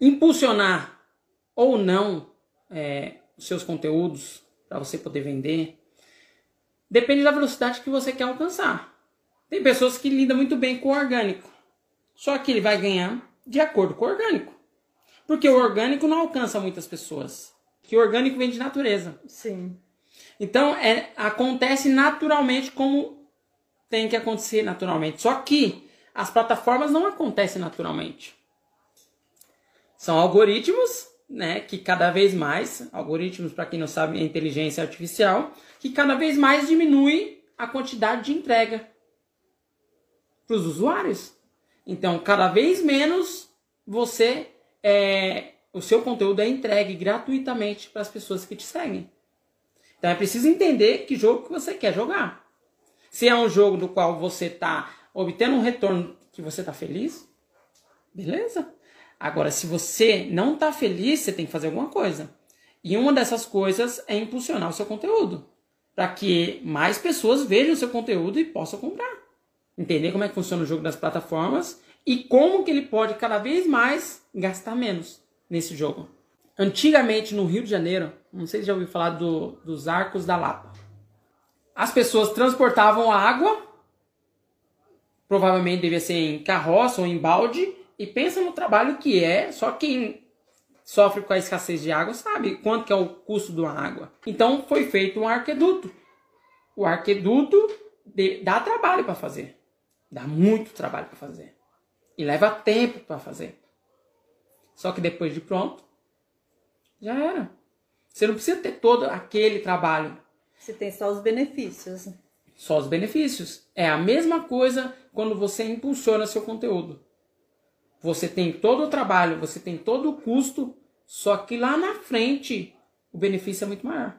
impulsionar ou não é, os seus conteúdos para você poder vender depende da velocidade que você quer alcançar. Tem pessoas que lidam muito bem com o orgânico, só que ele vai ganhar de acordo com o orgânico. Porque o orgânico não alcança muitas pessoas. Que o orgânico vem de natureza. Sim. Então, é, acontece naturalmente como tem que acontecer naturalmente. Só que as plataformas não acontecem naturalmente. São algoritmos, né, que cada vez mais, algoritmos para quem não sabe, é inteligência artificial, que cada vez mais diminui a quantidade de entrega para os usuários. Então, cada vez menos você é, o seu conteúdo é entregue gratuitamente para as pessoas que te seguem. Então é preciso entender que jogo que você quer jogar. Se é um jogo do qual você está obtendo um retorno que você está feliz, beleza. Agora, se você não está feliz, você tem que fazer alguma coisa. E uma dessas coisas é impulsionar o seu conteúdo. Para que mais pessoas vejam o seu conteúdo e possam comprar. Entender como é que funciona o jogo das plataformas e como que ele pode cada vez mais gastar menos nesse jogo. Antigamente, no Rio de Janeiro, não sei se já ouviu falar do, dos arcos da Lapa. As pessoas transportavam água, provavelmente devia ser em carroça ou em balde, e pensa no trabalho que é, só quem sofre com a escassez de água sabe quanto que é o custo de uma água. Então foi feito um arqueduto. O arqueduto dá trabalho para fazer. Dá muito trabalho para fazer. E leva tempo para fazer. Só que depois de pronto, já era. Você não precisa ter todo aquele trabalho. Você tem só os benefícios. Só os benefícios. É a mesma coisa quando você impulsiona seu conteúdo. Você tem todo o trabalho, você tem todo o custo, só que lá na frente o benefício é muito maior.